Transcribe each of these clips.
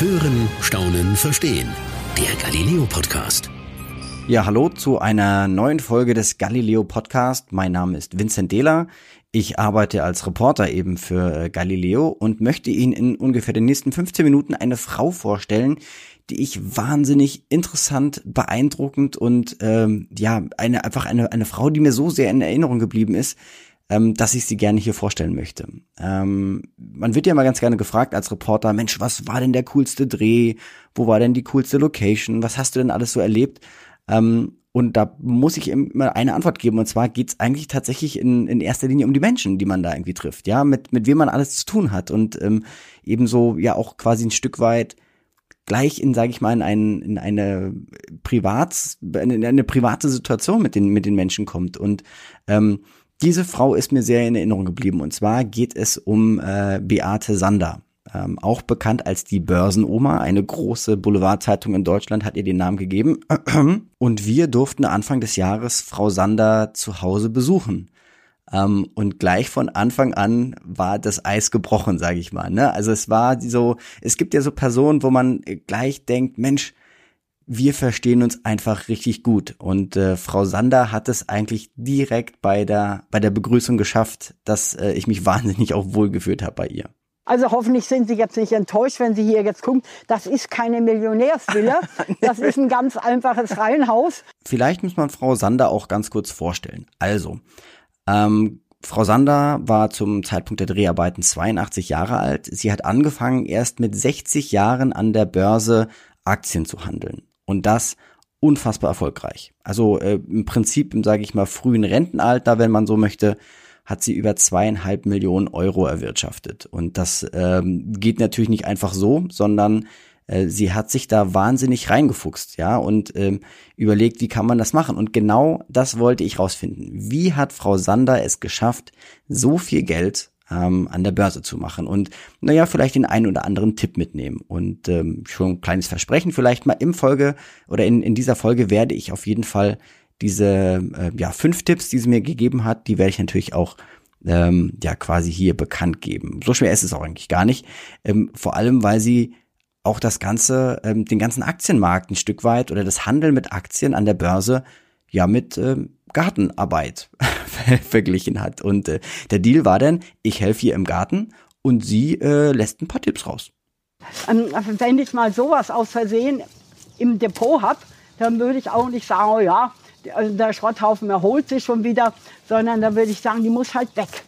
Hören, Staunen, Verstehen. Der Galileo Podcast. Ja, hallo zu einer neuen Folge des Galileo Podcast. Mein Name ist Vincent Dehler. Ich arbeite als Reporter eben für äh, Galileo und möchte Ihnen in ungefähr den nächsten 15 Minuten eine Frau vorstellen, die ich wahnsinnig interessant, beeindruckend und ähm, ja, eine einfach eine, eine Frau, die mir so sehr in Erinnerung geblieben ist, ähm, dass ich sie gerne hier vorstellen möchte. Ähm, man wird ja mal ganz gerne gefragt als Reporter, Mensch, was war denn der coolste Dreh? Wo war denn die coolste Location? Was hast du denn alles so erlebt? Ähm, und da muss ich immer eine Antwort geben. Und zwar geht's eigentlich tatsächlich in, in erster Linie um die Menschen, die man da irgendwie trifft. Ja, mit, mit wem man alles zu tun hat. Und ähm, ebenso ja auch quasi ein Stück weit gleich in, sage ich mal, in, ein, in eine Privats, in eine private Situation mit den, mit den Menschen kommt. Und ähm, diese Frau ist mir sehr in Erinnerung geblieben. Und zwar geht es um äh, Beate Sander. Ähm, auch bekannt als die Börsenoma, eine große Boulevardzeitung in Deutschland hat ihr den Namen gegeben. Und wir durften Anfang des Jahres Frau Sander zu Hause besuchen. Ähm, und gleich von Anfang an war das Eis gebrochen, sage ich mal. Ne? Also es war so, es gibt ja so Personen, wo man gleich denkt, Mensch, wir verstehen uns einfach richtig gut. Und äh, Frau Sander hat es eigentlich direkt bei der, bei der Begrüßung geschafft, dass äh, ich mich wahnsinnig auch wohlgefühlt habe bei ihr. Also hoffentlich sind Sie jetzt nicht enttäuscht, wenn Sie hier jetzt gucken. Das ist keine Millionärsvilla. Das ist ein ganz einfaches Reihenhaus. Vielleicht muss man Frau Sander auch ganz kurz vorstellen. Also, ähm, Frau Sander war zum Zeitpunkt der Dreharbeiten 82 Jahre alt. Sie hat angefangen, erst mit 60 Jahren an der Börse Aktien zu handeln. Und das unfassbar erfolgreich. Also äh, im Prinzip, sage ich mal, frühen Rentenalter, wenn man so möchte, hat sie über zweieinhalb Millionen Euro erwirtschaftet. Und das ähm, geht natürlich nicht einfach so, sondern äh, sie hat sich da wahnsinnig reingefuchst, ja, und ähm, überlegt, wie kann man das machen. Und genau das wollte ich rausfinden. Wie hat Frau Sander es geschafft, so viel Geld ähm, an der Börse zu machen und naja, vielleicht den einen oder anderen Tipp mitnehmen. Und ähm, schon ein kleines Versprechen, vielleicht mal im Folge oder in, in dieser Folge werde ich auf jeden Fall diese äh, ja, fünf Tipps, die sie mir gegeben hat, die werde ich natürlich auch ähm, ja quasi hier bekannt geben. So schwer ist es auch eigentlich gar nicht. Ähm, vor allem, weil sie auch das ganze, ähm, den ganzen Aktienmarkt ein Stück weit oder das Handeln mit Aktien an der Börse ja mit ähm, Gartenarbeit verglichen hat. Und äh, der Deal war dann, ich helfe ihr im Garten und sie äh, lässt ein paar Tipps raus. Ähm, wenn ich mal sowas aus Versehen im Depot habe, dann würde ich auch nicht sagen, oh ja, also der Schrotthaufen erholt sich schon wieder, sondern dann würde ich sagen, die muss halt weg.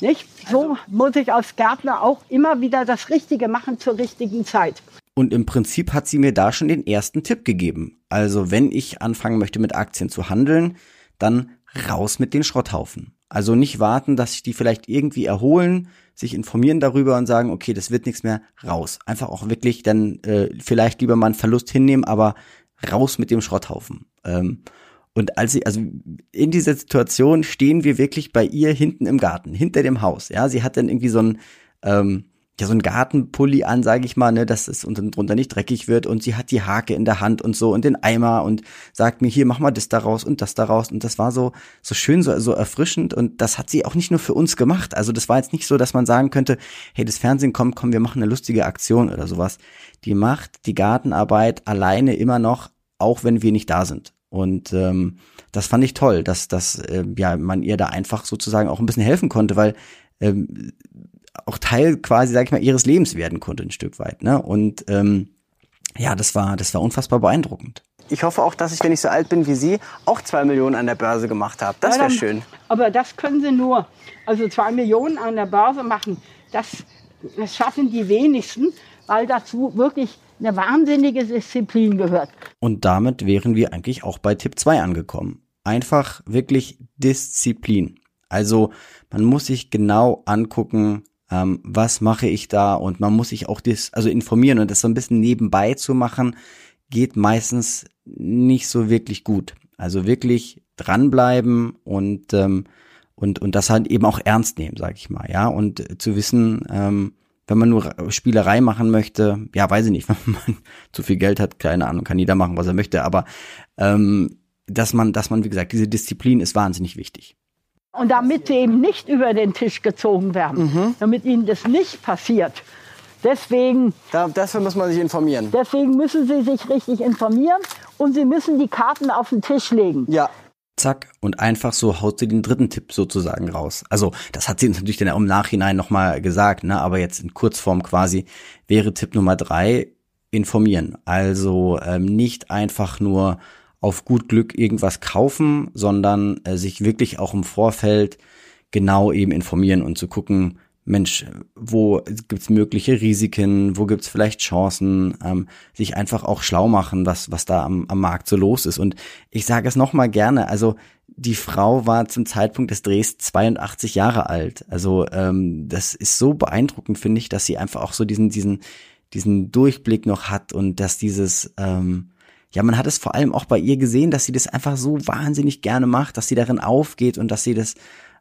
Nicht? So also, muss ich als Gärtner auch immer wieder das Richtige machen zur richtigen Zeit. Und im Prinzip hat sie mir da schon den ersten Tipp gegeben. Also wenn ich anfangen möchte mit Aktien zu handeln, dann raus mit den Schrotthaufen. Also nicht warten, dass sich die vielleicht irgendwie erholen, sich informieren darüber und sagen, okay, das wird nichts mehr, raus. Einfach auch wirklich dann äh, vielleicht lieber mal einen Verlust hinnehmen, aber raus mit dem Schrotthaufen. Ähm, und als sie, also in dieser Situation stehen wir wirklich bei ihr hinten im Garten, hinter dem Haus. Ja, sie hat dann irgendwie so ein, ähm, ja, so ein Gartenpulli an, sage ich mal, ne, dass es unten drunter nicht dreckig wird und sie hat die Hake in der Hand und so und den Eimer und sagt mir, hier, mach mal das daraus und das daraus und das war so, so schön, so, so erfrischend und das hat sie auch nicht nur für uns gemacht. Also das war jetzt nicht so, dass man sagen könnte, hey, das Fernsehen kommt, komm, wir machen eine lustige Aktion oder sowas. Die macht die Gartenarbeit alleine immer noch, auch wenn wir nicht da sind. Und ähm, das fand ich toll, dass, dass äh, ja, man ihr da einfach sozusagen auch ein bisschen helfen konnte, weil ähm, auch Teil quasi, sag ich mal, ihres Lebens werden konnte ein Stück weit. Ne? Und ähm, ja, das war, das war unfassbar beeindruckend. Ich hoffe auch, dass ich, wenn ich so alt bin wie Sie, auch zwei Millionen an der Börse gemacht habe. Das wäre schön. Aber das können Sie nur. Also zwei Millionen an der Börse machen, das, das schaffen die wenigsten, weil dazu wirklich eine wahnsinnige Disziplin gehört. Und damit wären wir eigentlich auch bei Tipp 2 angekommen. Einfach wirklich Disziplin. Also man muss sich genau angucken, ähm, was mache ich da und man muss sich auch das, also informieren und das so ein bisschen nebenbei zu machen, geht meistens nicht so wirklich gut. Also wirklich dranbleiben und ähm, und und das halt eben auch ernst nehmen, sag ich mal, ja und zu wissen, ähm, wenn man nur Spielerei machen möchte, ja, weiß ich nicht, wenn man zu viel Geld hat, keine Ahnung, kann jeder machen, was er möchte, aber ähm, dass man, dass man, wie gesagt, diese Disziplin ist wahnsinnig wichtig. Und damit sie eben nicht über den Tisch gezogen werden, mhm. damit ihnen das nicht passiert, Deswegen, Da, dafür muss man sich informieren. deswegen müssen Sie sich richtig informieren und Sie müssen die Karten auf den Tisch legen. Ja. Zack, und einfach so haut sie den dritten Tipp sozusagen raus. Also, das hat sie uns natürlich dann auch im Nachhinein nochmal gesagt, ne? aber jetzt in Kurzform quasi wäre Tipp Nummer drei, informieren. Also ähm, nicht einfach nur auf gut Glück irgendwas kaufen, sondern äh, sich wirklich auch im Vorfeld genau eben informieren und zu gucken, Mensch, wo gibt's mögliche Risiken, wo gibt's vielleicht Chancen, ähm, sich einfach auch schlau machen, was, was da am, am Markt so los ist. Und ich sage es nochmal gerne, also die Frau war zum Zeitpunkt des Drehs 82 Jahre alt. Also ähm, das ist so beeindruckend, finde ich, dass sie einfach auch so diesen, diesen, diesen Durchblick noch hat und dass dieses, ähm, ja, man hat es vor allem auch bei ihr gesehen, dass sie das einfach so wahnsinnig gerne macht, dass sie darin aufgeht und dass sie das,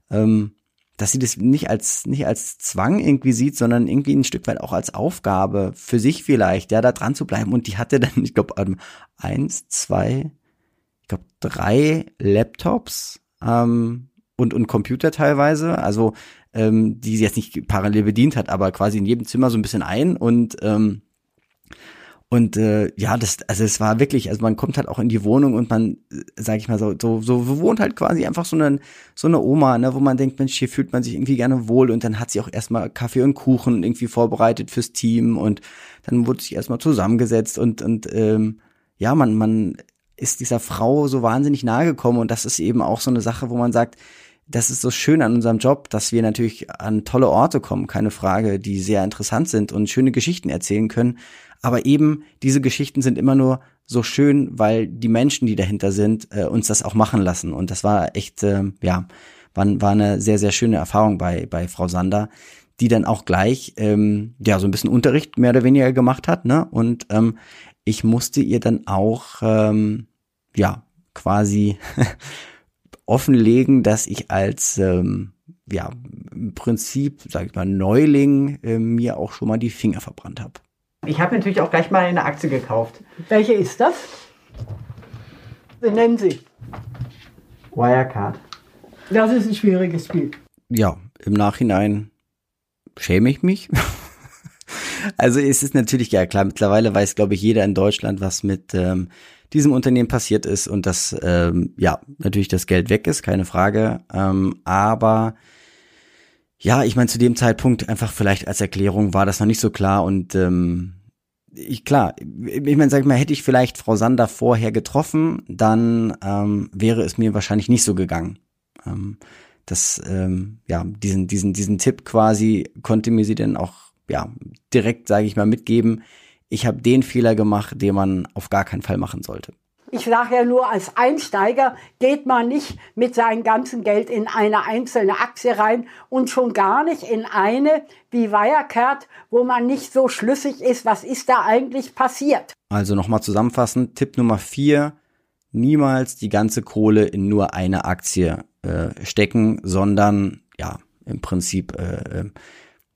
ähm, dass sie das nicht als nicht als Zwang irgendwie sieht, sondern irgendwie ein Stück weit auch als Aufgabe für sich vielleicht, ja, da dran zu bleiben. Und die hatte dann, ich glaube, ähm, eins, zwei, ich glaube, drei Laptops ähm, und und Computer teilweise, also ähm, die sie jetzt nicht parallel bedient hat, aber quasi in jedem Zimmer so ein bisschen ein und ähm, und äh, ja, das, also es war wirklich, also man kommt halt auch in die Wohnung und man, äh, sag ich mal so, so, so wohnt halt quasi einfach so eine, so eine Oma, ne, wo man denkt, Mensch, hier fühlt man sich irgendwie gerne wohl und dann hat sie auch erstmal Kaffee und Kuchen irgendwie vorbereitet fürs Team und dann wurde sich erstmal zusammengesetzt und, und ähm, ja, man, man ist dieser Frau so wahnsinnig nahe gekommen und das ist eben auch so eine Sache, wo man sagt, das ist so schön an unserem Job, dass wir natürlich an tolle Orte kommen, keine Frage, die sehr interessant sind und schöne Geschichten erzählen können. Aber eben diese Geschichten sind immer nur so schön, weil die Menschen, die dahinter sind, äh, uns das auch machen lassen. Und das war echt, äh, ja, war, war eine sehr, sehr schöne Erfahrung bei, bei Frau Sander, die dann auch gleich, ähm, ja, so ein bisschen Unterricht mehr oder weniger gemacht hat, ne? Und ähm, ich musste ihr dann auch, ähm, ja, quasi offenlegen, dass ich als ähm, ja im Prinzip, sag ich mal, Neuling äh, mir auch schon mal die Finger verbrannt habe. Ich habe natürlich auch gleich mal eine Aktie gekauft. Welche ist das? Sie nennen Sie. Wirecard. Das ist ein schwieriges Spiel. Ja, im Nachhinein schäme ich mich. also es ist natürlich ja klar, mittlerweile weiß, glaube ich, jeder in Deutschland, was mit ähm, diesem Unternehmen passiert ist und dass ähm, ja natürlich das Geld weg ist, keine Frage. Ähm, aber ja, ich meine, zu dem Zeitpunkt einfach vielleicht als Erklärung war das noch nicht so klar und ähm, ich klar, ich meine, sag ich mal, hätte ich vielleicht Frau Sander vorher getroffen, dann ähm, wäre es mir wahrscheinlich nicht so gegangen. Ähm, das, ähm, ja, diesen, diesen, diesen Tipp quasi konnte mir sie dann auch, ja, direkt, sage ich mal, mitgeben. Ich habe den Fehler gemacht, den man auf gar keinen Fall machen sollte. Ich sage ja nur, als Einsteiger geht man nicht mit seinem ganzen Geld in eine einzelne Aktie rein und schon gar nicht in eine wie Wirecard, wo man nicht so schlüssig ist, was ist da eigentlich passiert. Also nochmal zusammenfassend, Tipp Nummer vier, niemals die ganze Kohle in nur eine Aktie äh, stecken, sondern ja, im Prinzip äh,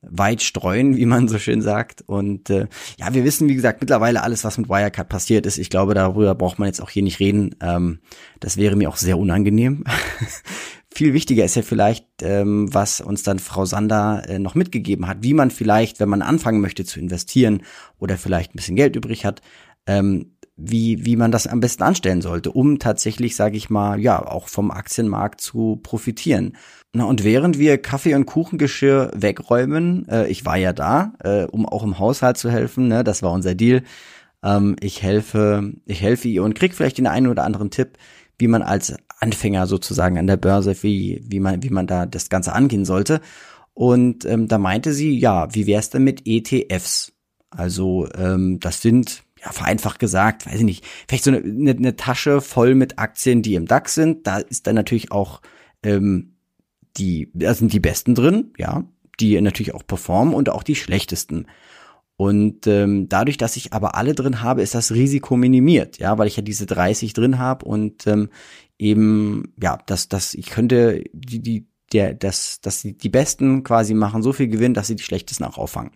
weit streuen, wie man so schön sagt. Und äh, ja, wir wissen, wie gesagt, mittlerweile alles, was mit Wirecard passiert ist. Ich glaube, darüber braucht man jetzt auch hier nicht reden. Ähm, das wäre mir auch sehr unangenehm. Viel wichtiger ist ja vielleicht, ähm, was uns dann Frau Sander äh, noch mitgegeben hat, wie man vielleicht, wenn man anfangen möchte zu investieren oder vielleicht ein bisschen Geld übrig hat, ähm, wie, wie man das am besten anstellen sollte, um tatsächlich, sage ich mal, ja, auch vom Aktienmarkt zu profitieren. Na, und während wir Kaffee- und Kuchengeschirr wegräumen, äh, ich war ja da, äh, um auch im Haushalt zu helfen, ne, das war unser Deal. Ähm, ich helfe, ich helfe ihr und krieg vielleicht den einen oder anderen Tipp, wie man als Anfänger sozusagen an der Börse, wie, wie man, wie man da das Ganze angehen sollte. Und ähm, da meinte sie, ja, wie wär's denn mit ETFs? Also ähm, das sind ja, vereinfacht gesagt, weiß ich nicht, vielleicht so eine, eine, Tasche voll mit Aktien, die im DAX sind. Da ist dann natürlich auch ähm, die, da sind die besten drin, ja, die natürlich auch performen und auch die schlechtesten. Und ähm, dadurch, dass ich aber alle drin habe, ist das Risiko minimiert, ja, weil ich ja diese 30 drin habe und ähm, eben, ja, dass, dass ich könnte die, die, der, dass, dass die, die Besten quasi machen so viel Gewinn, dass sie die schlechtesten auch auffangen.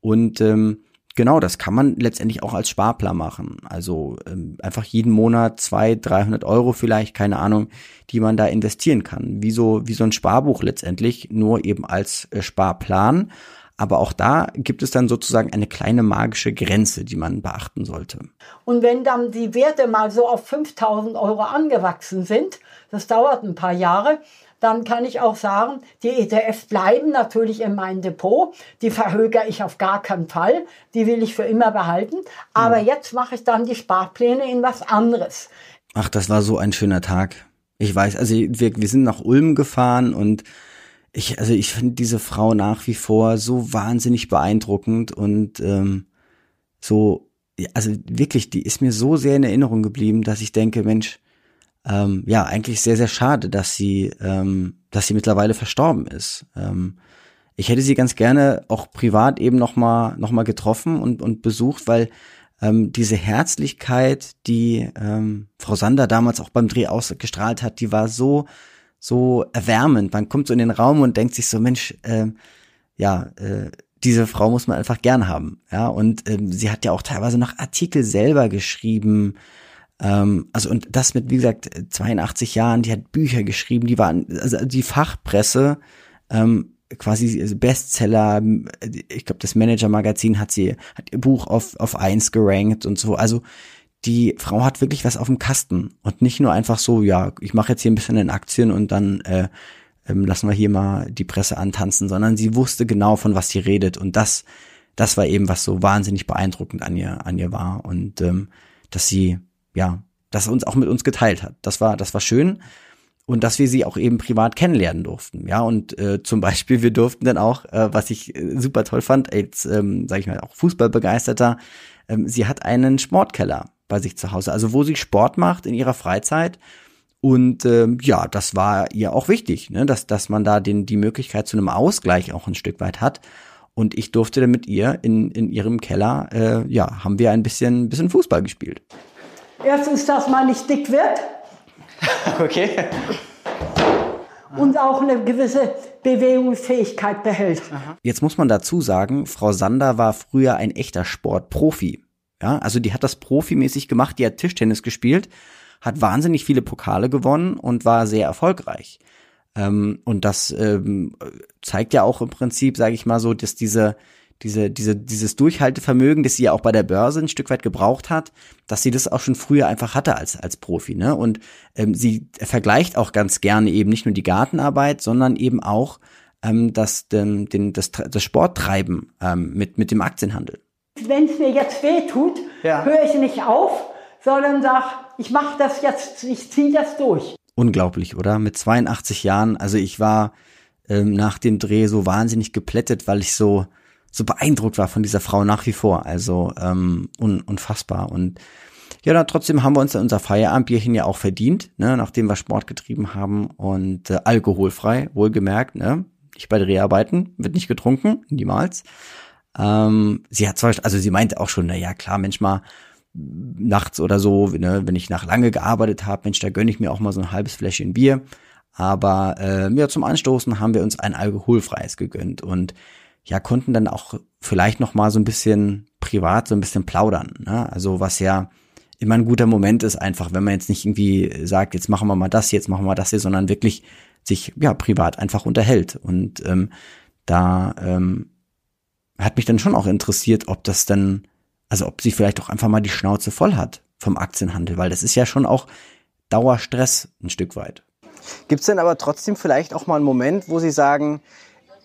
Und ähm, Genau, das kann man letztendlich auch als Sparplan machen. Also ähm, einfach jeden Monat zwei, 300 Euro vielleicht, keine Ahnung, die man da investieren kann. Wie so, wie so ein Sparbuch letztendlich, nur eben als äh, Sparplan. Aber auch da gibt es dann sozusagen eine kleine magische Grenze, die man beachten sollte. Und wenn dann die Werte mal so auf 5000 Euro angewachsen sind, das dauert ein paar Jahre, dann kann ich auch sagen, die ETFs bleiben natürlich in meinem Depot. Die verhögere ich auf gar keinen Fall. Die will ich für immer behalten. Aber jetzt mache ich dann die Sparpläne in was anderes. Ach, das war so ein schöner Tag. Ich weiß, also wir, wir sind nach Ulm gefahren und ich, also ich finde diese Frau nach wie vor so wahnsinnig beeindruckend und ähm, so, ja, also wirklich, die ist mir so sehr in Erinnerung geblieben, dass ich denke, Mensch, ähm, ja, eigentlich sehr, sehr schade, dass sie, ähm, dass sie mittlerweile verstorben ist. Ähm, ich hätte sie ganz gerne auch privat eben nochmal noch mal getroffen und, und besucht, weil ähm, diese Herzlichkeit, die ähm, Frau Sander damals auch beim Dreh ausgestrahlt hat, die war so, so erwärmend. Man kommt so in den Raum und denkt sich so, Mensch, äh, ja, äh, diese Frau muss man einfach gern haben. Ja, und ähm, sie hat ja auch teilweise noch Artikel selber geschrieben. Ähm, also und das mit, wie gesagt, 82 Jahren, die hat Bücher geschrieben, die waren, also die Fachpresse, ähm, quasi Bestseller, ich glaube, das Manager-Magazin hat sie, hat ihr Buch auf, auf eins gerankt und so. Also die Frau hat wirklich was auf dem Kasten. Und nicht nur einfach so, ja, ich mache jetzt hier ein bisschen in Aktien und dann äh, ähm, lassen wir hier mal die Presse antanzen, sondern sie wusste genau, von was sie redet. Und das, das war eben, was so wahnsinnig beeindruckend an ihr, an ihr war. Und ähm, dass sie, ja, das uns auch mit uns geteilt hat. Das war, das war schön und dass wir sie auch eben privat kennenlernen durften. Ja, und äh, zum Beispiel, wir durften dann auch, äh, was ich äh, super toll fand, als, ähm, sag ich mal, auch Fußballbegeisterter, ähm, sie hat einen Sportkeller bei sich zu Hause, also wo sie Sport macht in ihrer Freizeit. Und ähm, ja, das war ihr auch wichtig, ne? dass, dass man da den, die Möglichkeit zu einem Ausgleich auch ein Stück weit hat. Und ich durfte dann mit ihr in, in ihrem Keller, äh, ja, haben wir ein bisschen, bisschen Fußball gespielt. Erstens, dass man nicht dick wird Okay. und auch eine gewisse Bewegungsfähigkeit behält. Jetzt muss man dazu sagen, Frau Sander war früher ein echter Sportprofi. Ja, also die hat das profimäßig gemacht, die hat Tischtennis gespielt, hat wahnsinnig viele Pokale gewonnen und war sehr erfolgreich. Ähm, und das ähm, zeigt ja auch im Prinzip, sage ich mal so, dass diese diese, diese, dieses Durchhaltevermögen, das sie ja auch bei der Börse ein Stück weit gebraucht hat, dass sie das auch schon früher einfach hatte als, als Profi, ne? Und ähm, sie vergleicht auch ganz gerne eben nicht nur die Gartenarbeit, sondern eben auch ähm, das, den, den, das, das Sporttreiben ähm, mit, mit dem Aktienhandel. Wenn es mir jetzt weh tut, Ja. höre ich nicht auf, sondern sag, ich mache das jetzt, ich ziehe das durch. Unglaublich, oder? Mit 82 Jahren, also ich war ähm, nach dem Dreh so wahnsinnig geplättet, weil ich so, so beeindruckt war von dieser Frau nach wie vor. Also ähm, un, unfassbar. Und ja, dann trotzdem haben wir uns unser Feierabendbierchen ja auch verdient, ne, nachdem wir Sport getrieben haben und äh, alkoholfrei, wohlgemerkt, ne? Nicht bei Dreharbeiten, wird nicht getrunken, niemals. Ähm, sie hat zwar, also sie meinte auch schon, na ja, klar, Mensch mal nachts oder so, ne, wenn ich nach lange gearbeitet habe, Mensch, da gönne ich mir auch mal so ein halbes Fläschchen Bier. Aber äh, ja, zum Anstoßen haben wir uns ein alkoholfreies gegönnt und ja, konnten dann auch vielleicht noch mal so ein bisschen privat so ein bisschen plaudern. Ne? Also was ja immer ein guter Moment ist, einfach, wenn man jetzt nicht irgendwie sagt, jetzt machen wir mal das, jetzt machen wir das hier, sondern wirklich sich ja privat einfach unterhält. Und ähm, da ähm, hat mich dann schon auch interessiert, ob das dann, also ob sie vielleicht auch einfach mal die Schnauze voll hat vom Aktienhandel, weil das ist ja schon auch Dauerstress ein Stück weit. Gibt es denn aber trotzdem vielleicht auch mal einen Moment, wo Sie sagen,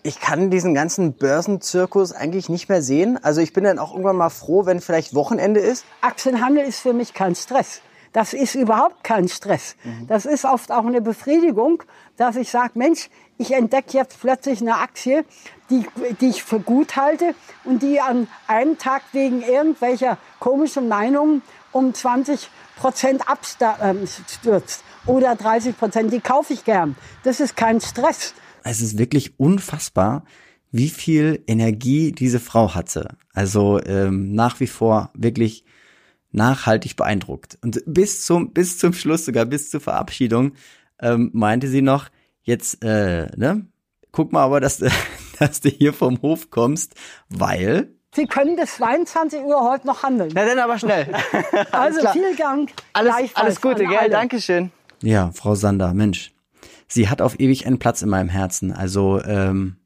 ich kann diesen ganzen Börsenzirkus eigentlich nicht mehr sehen? Also ich bin dann auch irgendwann mal froh, wenn vielleicht Wochenende ist. Aktienhandel ist für mich kein Stress. Das ist überhaupt kein Stress. Das ist oft auch eine Befriedigung, dass ich sage, Mensch, ich entdecke jetzt plötzlich eine Aktie, die, die ich für gut halte und die an einem Tag wegen irgendwelcher komischen Meinungen um 20 Prozent abstürzt oder 30 Prozent. Die kaufe ich gern. Das ist kein Stress. Es ist wirklich unfassbar, wie viel Energie diese Frau hatte. Also ähm, nach wie vor wirklich nachhaltig beeindruckt. Und bis zum, bis zum Schluss, sogar bis zur Verabschiedung, ähm, meinte sie noch, jetzt, äh, ne, guck mal aber, dass, du- dass du hier vom Hof kommst, weil, Sie können bis 22 Uhr heute noch handeln. Na dann aber schnell. Also klar. viel Dank. Alles, alles Gute, gell? alle. Dankeschön. ja, Frau Sander, Mensch, sie hat auf ewig einen Platz in meinem Herzen. Also, ähm,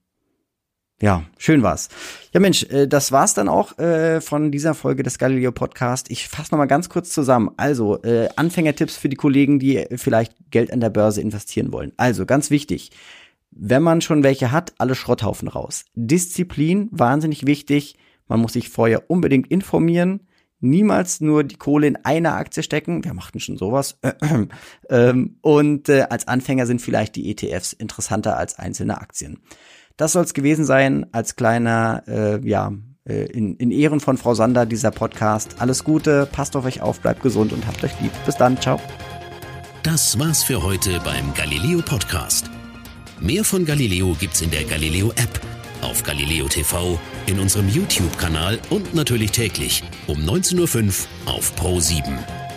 Ja, schön war's. Ja, Mensch, äh, das war's dann auch äh, von dieser Folge des Galileo Podcast. Ich fasse noch mal ganz kurz zusammen. Also äh, Anfängertipps für die Kollegen, die vielleicht Geld an der Börse investieren wollen. Also ganz wichtig: Wenn man schon welche hat, alle Schrotthaufen raus. Disziplin wahnsinnig wichtig. Man muss sich vorher unbedingt informieren. Niemals nur die Kohle in eine Aktie stecken. Wer macht denn schon sowas? ähm, und äh, als Anfänger sind vielleicht die ETFs interessanter als einzelne Aktien. Das soll es gewesen sein als kleiner, äh, ja, äh, in, in Ehren von Frau Sander dieser Podcast. Alles Gute, passt auf euch auf, bleibt gesund und habt euch lieb. Bis dann, ciao. Das war's für heute beim Galileo Podcast. Mehr von Galileo gibt's in der Galileo App, auf Galileo TV, in unserem YouTube-Kanal und natürlich täglich um 19.05 Uhr auf Pro 7.